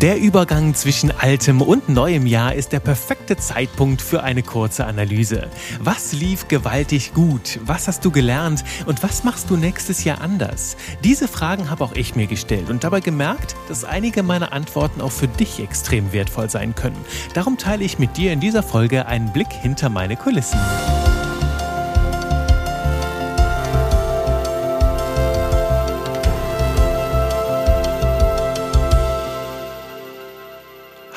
Der Übergang zwischen altem und neuem Jahr ist der perfekte Zeitpunkt für eine kurze Analyse. Was lief gewaltig gut? Was hast du gelernt? Und was machst du nächstes Jahr anders? Diese Fragen habe auch ich mir gestellt und dabei gemerkt, dass einige meiner Antworten auch für dich extrem wertvoll sein können. Darum teile ich mit dir in dieser Folge einen Blick hinter meine Kulissen.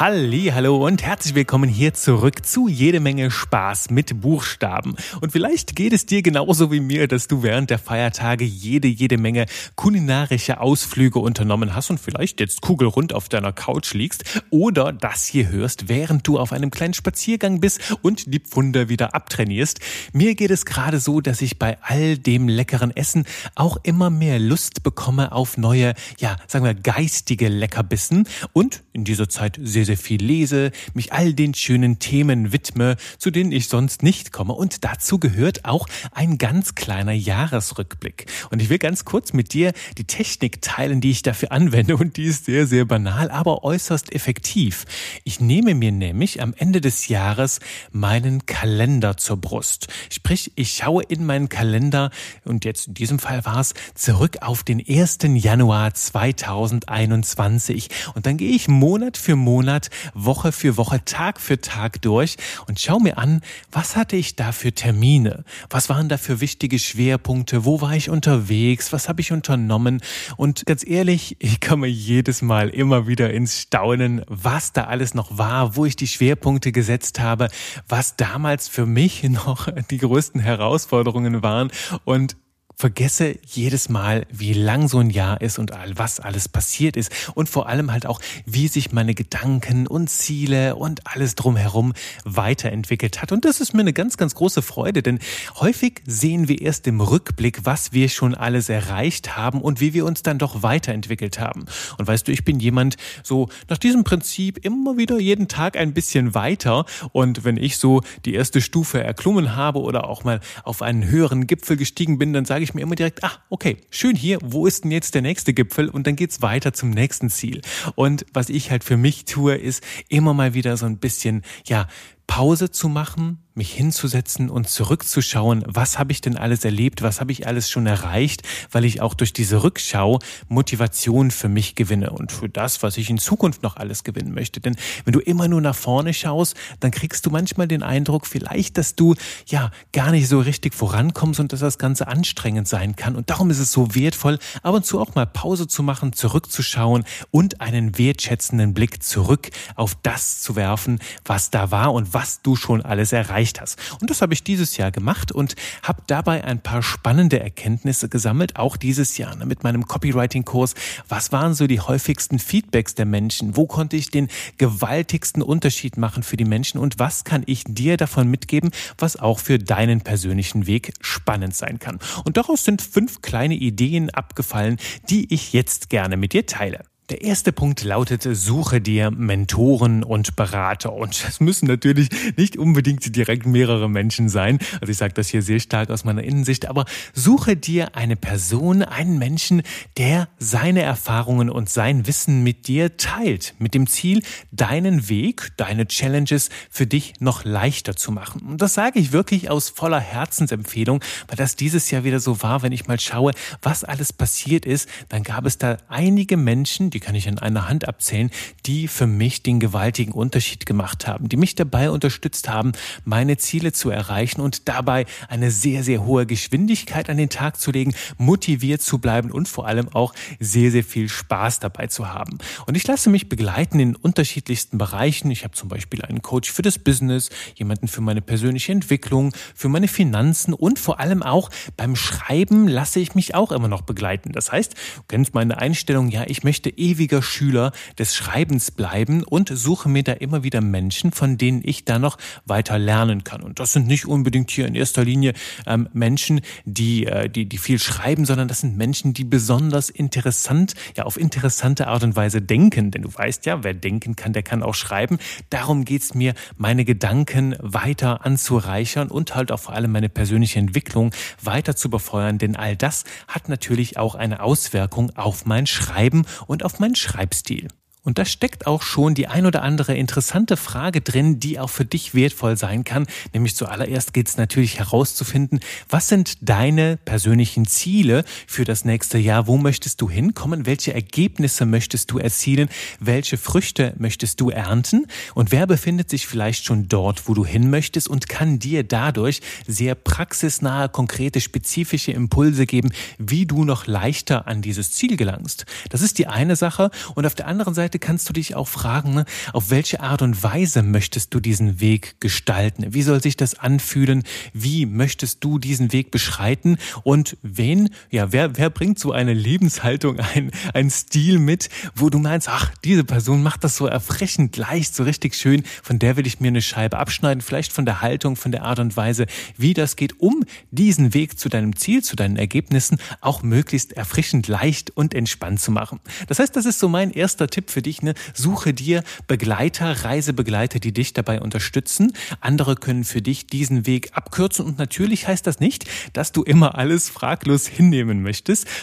Halli, hallo und herzlich willkommen hier zurück zu jede Menge Spaß mit Buchstaben. Und vielleicht geht es dir genauso wie mir, dass du während der Feiertage jede, jede Menge kulinarische Ausflüge unternommen hast und vielleicht jetzt kugelrund auf deiner Couch liegst oder das hier hörst, während du auf einem kleinen Spaziergang bist und die Pfunder wieder abtrainierst. Mir geht es gerade so, dass ich bei all dem leckeren Essen auch immer mehr Lust bekomme auf neue, ja, sagen wir geistige Leckerbissen und in dieser Zeit sehr sehr viel lese, mich all den schönen Themen widme, zu denen ich sonst nicht komme. Und dazu gehört auch ein ganz kleiner Jahresrückblick. Und ich will ganz kurz mit dir die Technik teilen, die ich dafür anwende. Und die ist sehr, sehr banal, aber äußerst effektiv. Ich nehme mir nämlich am Ende des Jahres meinen Kalender zur Brust. Sprich, ich schaue in meinen Kalender und jetzt in diesem Fall war es zurück auf den 1. Januar 2021. Und dann gehe ich Monat für Monat Monat, Woche für Woche, Tag für Tag durch und schau mir an, was hatte ich da für Termine? Was waren da für wichtige Schwerpunkte? Wo war ich unterwegs? Was habe ich unternommen? Und ganz ehrlich, ich komme jedes Mal immer wieder ins Staunen, was da alles noch war, wo ich die Schwerpunkte gesetzt habe, was damals für mich noch die größten Herausforderungen waren und vergesse jedes Mal, wie lang so ein Jahr ist und all was alles passiert ist und vor allem halt auch, wie sich meine Gedanken und Ziele und alles drumherum weiterentwickelt hat. Und das ist mir eine ganz, ganz große Freude, denn häufig sehen wir erst im Rückblick, was wir schon alles erreicht haben und wie wir uns dann doch weiterentwickelt haben. Und weißt du, ich bin jemand so nach diesem Prinzip immer wieder jeden Tag ein bisschen weiter und wenn ich so die erste Stufe erklommen habe oder auch mal auf einen höheren Gipfel gestiegen bin, dann sage ich ich mir immer direkt, ah, okay, schön hier, wo ist denn jetzt der nächste Gipfel? Und dann geht's weiter zum nächsten Ziel. Und was ich halt für mich tue, ist immer mal wieder so ein bisschen, ja, Pause zu machen, mich hinzusetzen und zurückzuschauen, was habe ich denn alles erlebt, was habe ich alles schon erreicht, weil ich auch durch diese Rückschau Motivation für mich gewinne und für das, was ich in Zukunft noch alles gewinnen möchte. Denn wenn du immer nur nach vorne schaust, dann kriegst du manchmal den Eindruck vielleicht, dass du ja gar nicht so richtig vorankommst und dass das Ganze anstrengend sein kann. Und darum ist es so wertvoll, ab und zu auch mal Pause zu machen, zurückzuschauen und einen wertschätzenden Blick zurück auf das zu werfen, was da war und was du schon alles erreicht erreicht hast. Und das habe ich dieses Jahr gemacht und habe dabei ein paar spannende Erkenntnisse gesammelt, auch dieses Jahr ne, mit meinem Copywriting-Kurs. Was waren so die häufigsten Feedbacks der Menschen? Wo konnte ich den gewaltigsten Unterschied machen für die Menschen? Und was kann ich dir davon mitgeben, was auch für deinen persönlichen Weg spannend sein kann? Und daraus sind fünf kleine Ideen abgefallen, die ich jetzt gerne mit dir teile. Der erste Punkt lautet, suche dir Mentoren und Berater. Und das müssen natürlich nicht unbedingt direkt mehrere Menschen sein. Also ich sage das hier sehr stark aus meiner Innensicht, aber suche dir eine Person, einen Menschen, der seine Erfahrungen und sein Wissen mit dir teilt, mit dem Ziel, deinen Weg, deine Challenges für dich noch leichter zu machen. Und das sage ich wirklich aus voller Herzensempfehlung, weil das dieses Jahr wieder so war, wenn ich mal schaue, was alles passiert ist, dann gab es da einige Menschen, die die kann ich an einer Hand abzählen, die für mich den gewaltigen Unterschied gemacht haben, die mich dabei unterstützt haben, meine Ziele zu erreichen und dabei eine sehr, sehr hohe Geschwindigkeit an den Tag zu legen, motiviert zu bleiben und vor allem auch sehr, sehr viel Spaß dabei zu haben. Und ich lasse mich begleiten in unterschiedlichsten Bereichen. Ich habe zum Beispiel einen Coach für das Business, jemanden für meine persönliche Entwicklung, für meine Finanzen und vor allem auch beim Schreiben lasse ich mich auch immer noch begleiten. Das heißt, du kennst meine Einstellung, ja, ich möchte eh ewiger Schüler des Schreibens bleiben und suche mir da immer wieder Menschen, von denen ich da noch weiter lernen kann. Und das sind nicht unbedingt hier in erster Linie ähm, Menschen, die, äh, die, die viel schreiben, sondern das sind Menschen, die besonders interessant, ja, auf interessante Art und Weise denken. Denn du weißt ja, wer denken kann, der kann auch schreiben. Darum geht's mir, meine Gedanken weiter anzureichern und halt auch vor allem meine persönliche Entwicklung weiter zu befeuern. Denn all das hat natürlich auch eine Auswirkung auf mein Schreiben und auf mein Schreibstil. Und da steckt auch schon die ein oder andere interessante Frage drin, die auch für dich wertvoll sein kann. Nämlich zuallererst geht es natürlich herauszufinden, was sind deine persönlichen Ziele für das nächste Jahr? Wo möchtest du hinkommen? Welche Ergebnisse möchtest du erzielen? Welche Früchte möchtest du ernten? Und wer befindet sich vielleicht schon dort, wo du hin möchtest und kann dir dadurch sehr praxisnahe, konkrete, spezifische Impulse geben, wie du noch leichter an dieses Ziel gelangst? Das ist die eine Sache. Und auf der anderen Seite Seite kannst du dich auch fragen, ne, auf welche Art und Weise möchtest du diesen Weg gestalten? Wie soll sich das anfühlen? Wie möchtest du diesen Weg beschreiten? Und wen, ja, wer, wer bringt so eine Lebenshaltung, ein, ein Stil mit, wo du meinst, ach, diese Person macht das so erfrischend leicht, so richtig schön, von der will ich mir eine Scheibe abschneiden, vielleicht von der Haltung, von der Art und Weise, wie das geht, um diesen Weg zu deinem Ziel, zu deinen Ergebnissen auch möglichst erfrischend leicht und entspannt zu machen. Das heißt, das ist so mein erster Tipp für dich dich, ne? Suche dir Begleiter, Reisebegleiter, die dich dabei unterstützen. Andere können für dich diesen Weg abkürzen und natürlich heißt das nicht, dass du immer alles fraglos hinnehmen möchtest.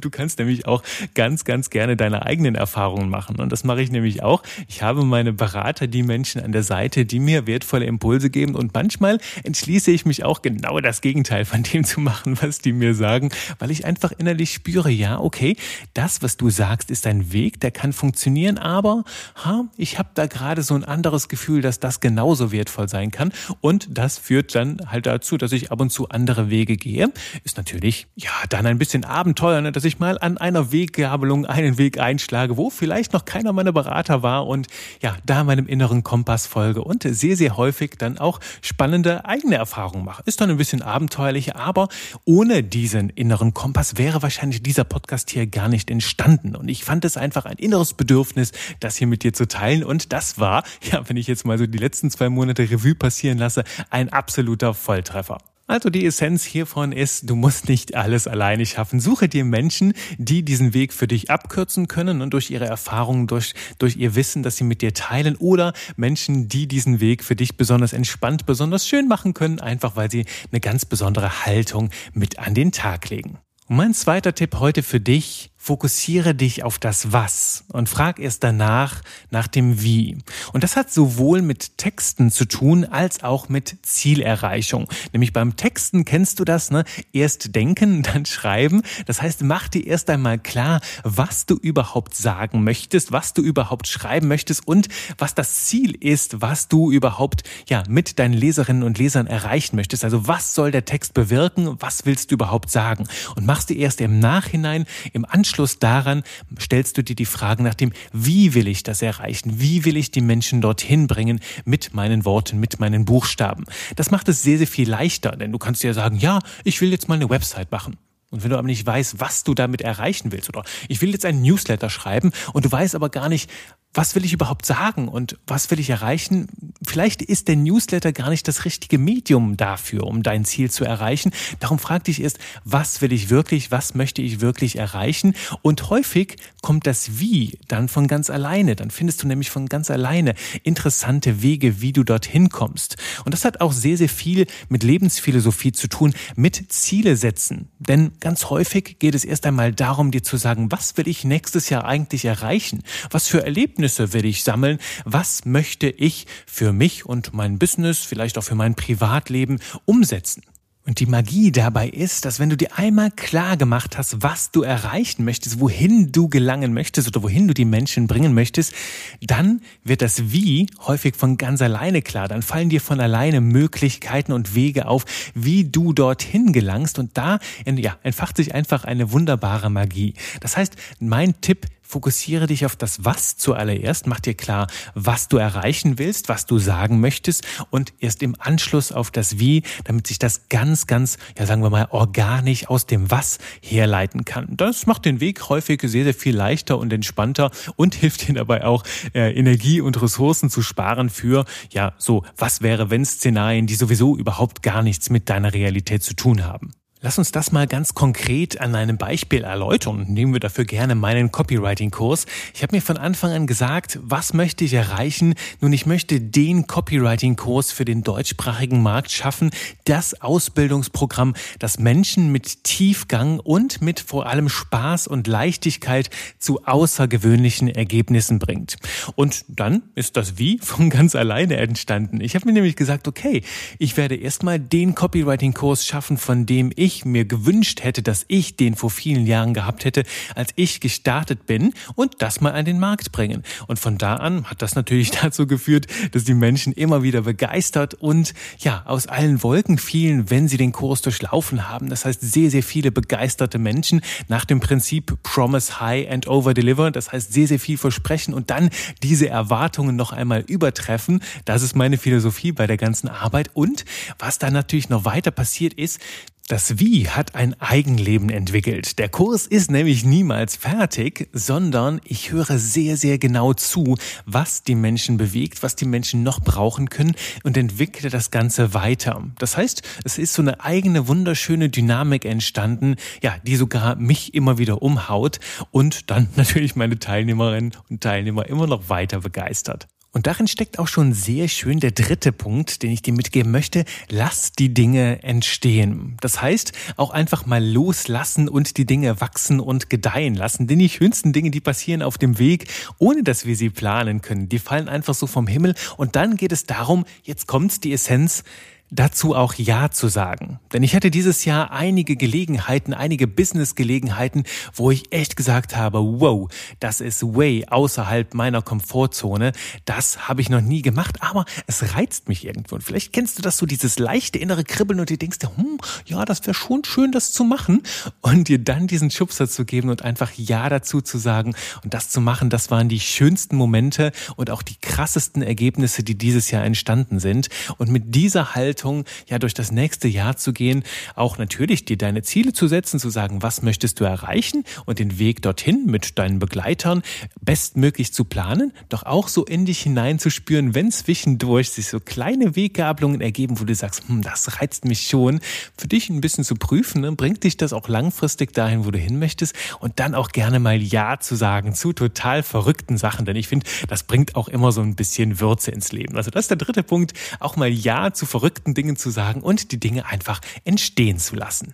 Du kannst nämlich auch ganz, ganz gerne deine eigenen Erfahrungen machen und das mache ich nämlich auch. Ich habe meine Berater, die Menschen an der Seite, die mir wertvolle Impulse geben und manchmal entschließe ich mich auch genau das Gegenteil von dem zu machen, was die mir sagen, weil ich einfach innerlich spüre, ja, okay, das, was du sagst, ist ein Weg, der kann funktionieren funktionieren, aber ha, ich habe da gerade so ein anderes Gefühl, dass das genauso wertvoll sein kann. Und das führt dann halt dazu, dass ich ab und zu andere Wege gehe. Ist natürlich, ja, dann ein bisschen Abenteuer, ne, dass ich mal an einer Weggabelung einen Weg einschlage, wo vielleicht noch keiner meiner Berater war und ja, da meinem inneren Kompass folge und sehr, sehr häufig dann auch spannende eigene Erfahrungen mache. Ist dann ein bisschen abenteuerlich, aber ohne diesen inneren Kompass wäre wahrscheinlich dieser Podcast hier gar nicht entstanden. Und ich fand es einfach ein inneres Bedürfnis, Bedürfnis, das hier mit dir zu teilen. Und das war, ja, wenn ich jetzt mal so die letzten zwei Monate Revue passieren lasse, ein absoluter Volltreffer. Also die Essenz hiervon ist, du musst nicht alles alleine schaffen. Suche dir Menschen, die diesen Weg für dich abkürzen können und durch ihre Erfahrungen, durch, durch ihr Wissen, das sie mit dir teilen oder Menschen, die diesen Weg für dich besonders entspannt, besonders schön machen können, einfach weil sie eine ganz besondere Haltung mit an den Tag legen. Und mein zweiter Tipp heute für dich, fokussiere dich auf das Was und frag erst danach nach dem Wie. Und das hat sowohl mit Texten zu tun als auch mit Zielerreichung. Nämlich beim Texten kennst du das, ne? Erst denken, dann schreiben. Das heißt, mach dir erst einmal klar, was du überhaupt sagen möchtest, was du überhaupt schreiben möchtest und was das Ziel ist, was du überhaupt, ja, mit deinen Leserinnen und Lesern erreichen möchtest. Also was soll der Text bewirken? Was willst du überhaupt sagen? Und machst dir erst im Nachhinein, im Anschluss Anschluss daran stellst du dir die Frage nach dem, wie will ich das erreichen? Wie will ich die Menschen dorthin bringen mit meinen Worten, mit meinen Buchstaben? Das macht es sehr, sehr viel leichter, denn du kannst ja sagen, ja, ich will jetzt mal eine Website machen. Und wenn du aber nicht weißt, was du damit erreichen willst, oder ich will jetzt einen Newsletter schreiben und du weißt aber gar nicht, was will ich überhaupt sagen und was will ich erreichen? Vielleicht ist der Newsletter gar nicht das richtige Medium dafür, um dein Ziel zu erreichen. Darum frag dich erst, was will ich wirklich, was möchte ich wirklich erreichen? Und häufig kommt das Wie dann von ganz alleine. Dann findest du nämlich von ganz alleine interessante Wege, wie du dorthin kommst. Und das hat auch sehr, sehr viel mit Lebensphilosophie zu tun, mit Ziele setzen. Denn ganz häufig geht es erst einmal darum, dir zu sagen, was will ich nächstes Jahr eigentlich erreichen? Was für Erlebnisse Ergebnisse will ich sammeln? Was möchte ich für mich und mein Business, vielleicht auch für mein Privatleben umsetzen? Und die Magie dabei ist, dass wenn du dir einmal klar gemacht hast, was du erreichen möchtest, wohin du gelangen möchtest oder wohin du die Menschen bringen möchtest, dann wird das Wie häufig von ganz alleine klar. Dann fallen dir von alleine Möglichkeiten und Wege auf, wie du dorthin gelangst. Und da ja, entfacht sich einfach eine wunderbare Magie. Das heißt, mein Tipp Fokussiere dich auf das Was zuallererst. Mach dir klar, was du erreichen willst, was du sagen möchtest und erst im Anschluss auf das Wie, damit sich das ganz, ganz, ja sagen wir mal, organisch aus dem Was herleiten kann. Das macht den Weg häufig sehr, sehr viel leichter und entspannter und hilft dir dabei auch, äh, Energie und Ressourcen zu sparen für, ja, so, was wäre wenn Szenarien, die sowieso überhaupt gar nichts mit deiner Realität zu tun haben. Lass uns das mal ganz konkret an einem Beispiel erläutern. Nehmen wir dafür gerne meinen Copywriting-Kurs. Ich habe mir von Anfang an gesagt, was möchte ich erreichen? Nun, ich möchte den Copywriting-Kurs für den deutschsprachigen Markt schaffen. Das Ausbildungsprogramm, das Menschen mit Tiefgang und mit vor allem Spaß und Leichtigkeit zu außergewöhnlichen Ergebnissen bringt. Und dann ist das Wie von ganz alleine entstanden. Ich habe mir nämlich gesagt, okay, ich werde erstmal den Copywriting-Kurs schaffen, von dem ich ich mir gewünscht hätte, dass ich den vor vielen Jahren gehabt hätte, als ich gestartet bin und das mal an den Markt bringen. Und von da an hat das natürlich dazu geführt, dass die Menschen immer wieder begeistert und ja, aus allen Wolken fielen, wenn sie den Kurs durchlaufen haben. Das heißt, sehr, sehr viele begeisterte Menschen nach dem Prinzip Promise High and Over Deliver. Das heißt, sehr, sehr viel versprechen und dann diese Erwartungen noch einmal übertreffen. Das ist meine Philosophie bei der ganzen Arbeit. Und was dann natürlich noch weiter passiert ist, das Wie hat ein Eigenleben entwickelt. Der Kurs ist nämlich niemals fertig, sondern ich höre sehr, sehr genau zu, was die Menschen bewegt, was die Menschen noch brauchen können und entwickle das Ganze weiter. Das heißt, es ist so eine eigene wunderschöne Dynamik entstanden, ja, die sogar mich immer wieder umhaut und dann natürlich meine Teilnehmerinnen und Teilnehmer immer noch weiter begeistert. Und darin steckt auch schon sehr schön der dritte Punkt, den ich dir mitgeben möchte. Lass die Dinge entstehen. Das heißt, auch einfach mal loslassen und die Dinge wachsen und gedeihen lassen. Denn die schönsten Dinge, die passieren auf dem Weg, ohne dass wir sie planen können. Die fallen einfach so vom Himmel. Und dann geht es darum, jetzt kommt die Essenz, dazu auch Ja zu sagen. Denn ich hatte dieses Jahr einige Gelegenheiten, einige Business-Gelegenheiten, wo ich echt gesagt habe, wow, das ist way außerhalb meiner Komfortzone. Das habe ich noch nie gemacht, aber es reizt mich irgendwo. Und vielleicht kennst du das so, dieses leichte innere Kribbeln und du denkst, hm, ja, das wäre schon schön, das zu machen. Und dir dann diesen Schubser zu geben und einfach Ja dazu zu sagen und das zu machen, das waren die schönsten Momente und auch die krassesten Ergebnisse, die dieses Jahr entstanden sind. Und mit dieser Haltung Haltung, ja, durch das nächste Jahr zu gehen, auch natürlich dir deine Ziele zu setzen, zu sagen, was möchtest du erreichen und den Weg dorthin mit deinen Begleitern bestmöglich zu planen, doch auch so in dich hineinzuspüren, wenn zwischendurch sich so kleine Weggabelungen ergeben, wo du sagst, hm, das reizt mich schon, für dich ein bisschen zu prüfen, ne? bringt dich das auch langfristig dahin, wo du hin möchtest und dann auch gerne mal Ja zu sagen zu total verrückten Sachen, denn ich finde, das bringt auch immer so ein bisschen Würze ins Leben. Also das ist der dritte Punkt, auch mal Ja zu verrückten verrückten Dingen zu sagen und die Dinge einfach entstehen zu lassen.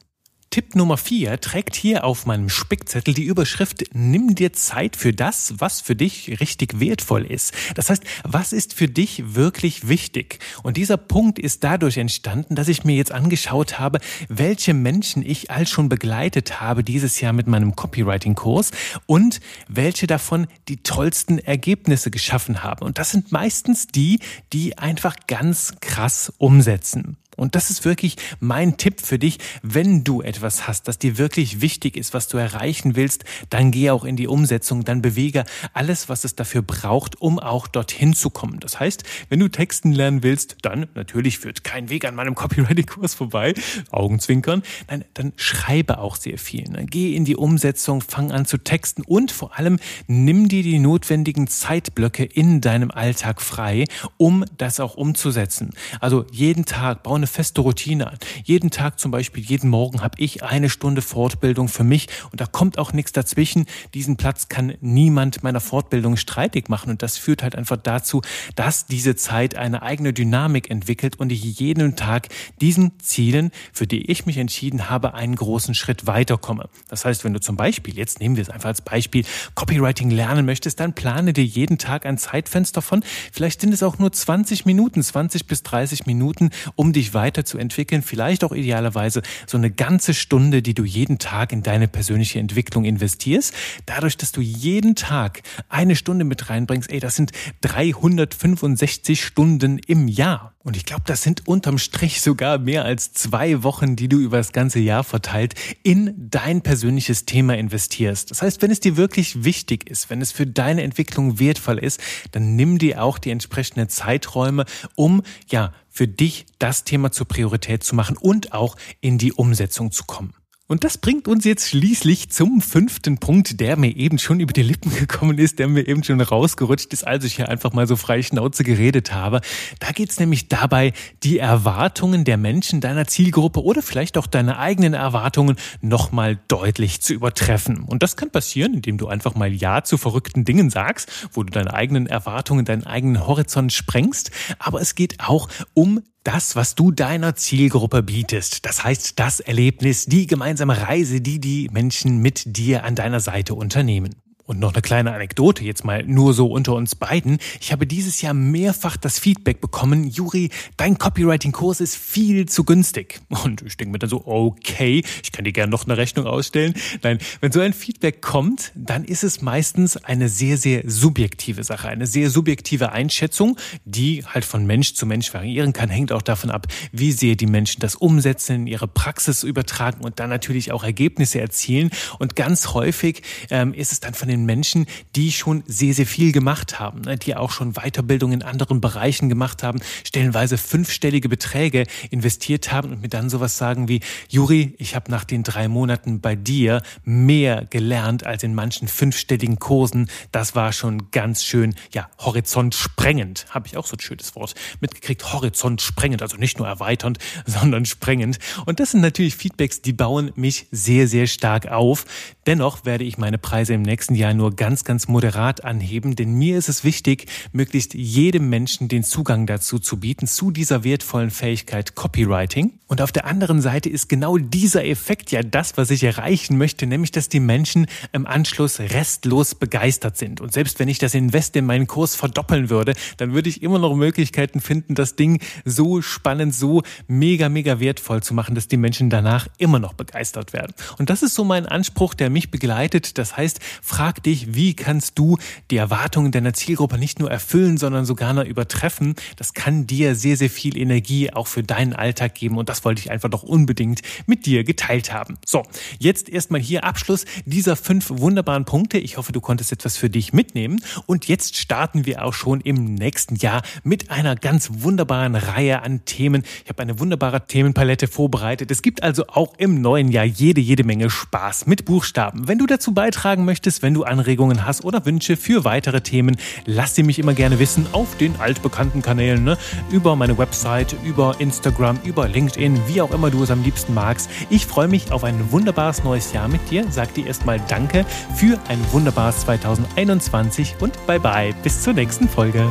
Tipp Nummer vier trägt hier auf meinem Spickzettel die Überschrift Nimm dir Zeit für das, was für dich richtig wertvoll ist. Das heißt, was ist für dich wirklich wichtig? Und dieser Punkt ist dadurch entstanden, dass ich mir jetzt angeschaut habe, welche Menschen ich all schon begleitet habe dieses Jahr mit meinem Copywriting-Kurs und welche davon die tollsten Ergebnisse geschaffen haben. Und das sind meistens die, die einfach ganz krass umsetzen. Und das ist wirklich mein Tipp für dich, wenn du etwas hast, das dir wirklich wichtig ist, was du erreichen willst, dann geh auch in die Umsetzung, dann bewege alles, was es dafür braucht, um auch dorthin zu kommen. Das heißt, wenn du Texten lernen willst, dann natürlich führt kein Weg an meinem Copywriting-Kurs vorbei, Augenzwinkern, nein, dann schreibe auch sehr viel. Ne? Geh in die Umsetzung, fang an zu texten und vor allem nimm dir die notwendigen Zeitblöcke in deinem Alltag frei, um das auch umzusetzen. Also jeden Tag baue eine feste Routine an. Jeden Tag zum Beispiel, jeden Morgen habe ich eine Stunde Fortbildung für mich und da kommt auch nichts dazwischen. Diesen Platz kann niemand meiner Fortbildung streitig machen und das führt halt einfach dazu, dass diese Zeit eine eigene Dynamik entwickelt und ich jeden Tag diesen Zielen, für die ich mich entschieden habe, einen großen Schritt weiterkomme. Das heißt, wenn du zum Beispiel, jetzt nehmen wir es einfach als Beispiel, Copywriting lernen möchtest, dann plane dir jeden Tag ein Zeitfenster von, vielleicht sind es auch nur 20 Minuten, 20 bis 30 Minuten, um dich weiterzuentwickeln, vielleicht auch idealerweise so eine ganze Stunde, die du jeden Tag in deine persönliche Entwicklung investierst. Dadurch, dass du jeden Tag eine Stunde mit reinbringst, ey, das sind 365 Stunden im Jahr. Und ich glaube, das sind unterm Strich sogar mehr als zwei Wochen, die du über das ganze Jahr verteilt in dein persönliches Thema investierst. Das heißt, wenn es dir wirklich wichtig ist, wenn es für deine Entwicklung wertvoll ist, dann nimm dir auch die entsprechenden Zeiträume, um ja für dich das Thema zur Priorität zu machen und auch in die Umsetzung zu kommen. Und das bringt uns jetzt schließlich zum fünften Punkt, der mir eben schon über die Lippen gekommen ist, der mir eben schon rausgerutscht ist, als ich hier einfach mal so frei Schnauze geredet habe. Da geht es nämlich dabei, die Erwartungen der Menschen deiner Zielgruppe oder vielleicht auch deine eigenen Erwartungen nochmal deutlich zu übertreffen. Und das kann passieren, indem du einfach mal Ja zu verrückten Dingen sagst, wo du deine eigenen Erwartungen, deinen eigenen Horizont sprengst. Aber es geht auch um das, was du deiner Zielgruppe bietest. Das heißt, das Erlebnis, die gemeinsame Reise, die die Menschen mit dir an deiner Seite unternehmen. Und noch eine kleine Anekdote, jetzt mal nur so unter uns beiden. Ich habe dieses Jahr mehrfach das Feedback bekommen, Juri, dein Copywriting-Kurs ist viel zu günstig. Und ich denke mir dann so, okay, ich kann dir gerne noch eine Rechnung ausstellen. Nein, wenn so ein Feedback kommt, dann ist es meistens eine sehr, sehr subjektive Sache, eine sehr subjektive Einschätzung, die halt von Mensch zu Mensch variieren kann, hängt auch davon ab, wie sehr die Menschen das umsetzen, ihre Praxis übertragen und dann natürlich auch Ergebnisse erzielen. Und ganz häufig ähm, ist es dann von den den Menschen, die schon sehr, sehr viel gemacht haben, ne, die auch schon Weiterbildung in anderen Bereichen gemacht haben, stellenweise fünfstellige Beträge investiert haben und mir dann sowas sagen wie, Juri, ich habe nach den drei Monaten bei dir mehr gelernt als in manchen fünfstelligen Kursen. Das war schon ganz schön, ja, horizontsprengend. Habe ich auch so ein schönes Wort mitgekriegt. Horizontsprengend, also nicht nur erweiternd, sondern sprengend. Und das sind natürlich Feedbacks, die bauen mich sehr, sehr stark auf. Dennoch werde ich meine Preise im nächsten Jahr ja nur ganz, ganz moderat anheben, denn mir ist es wichtig, möglichst jedem Menschen den Zugang dazu zu bieten, zu dieser wertvollen Fähigkeit Copywriting. Und auf der anderen Seite ist genau dieser Effekt ja das, was ich erreichen möchte, nämlich dass die Menschen im Anschluss restlos begeistert sind. Und selbst wenn ich das Invest in meinen Kurs verdoppeln würde, dann würde ich immer noch Möglichkeiten finden, das Ding so spannend, so mega, mega wertvoll zu machen, dass die Menschen danach immer noch begeistert werden. Und das ist so mein Anspruch, der mich begleitet. Das heißt, frag frag dich, wie kannst du die Erwartungen deiner Zielgruppe nicht nur erfüllen, sondern sogar noch übertreffen. Das kann dir sehr, sehr viel Energie auch für deinen Alltag geben und das wollte ich einfach doch unbedingt mit dir geteilt haben. So, jetzt erstmal hier Abschluss dieser fünf wunderbaren Punkte. Ich hoffe, du konntest etwas für dich mitnehmen und jetzt starten wir auch schon im nächsten Jahr mit einer ganz wunderbaren Reihe an Themen. Ich habe eine wunderbare Themenpalette vorbereitet. Es gibt also auch im neuen Jahr jede, jede Menge Spaß mit Buchstaben. Wenn du dazu beitragen möchtest, wenn Anregungen hast oder Wünsche für weitere Themen, lass sie mich immer gerne wissen auf den altbekannten Kanälen, ne? über meine Website, über Instagram, über LinkedIn, wie auch immer du es am liebsten magst. Ich freue mich auf ein wunderbares neues Jahr mit dir. Sag dir erstmal Danke für ein wunderbares 2021 und bye bye. Bis zur nächsten Folge.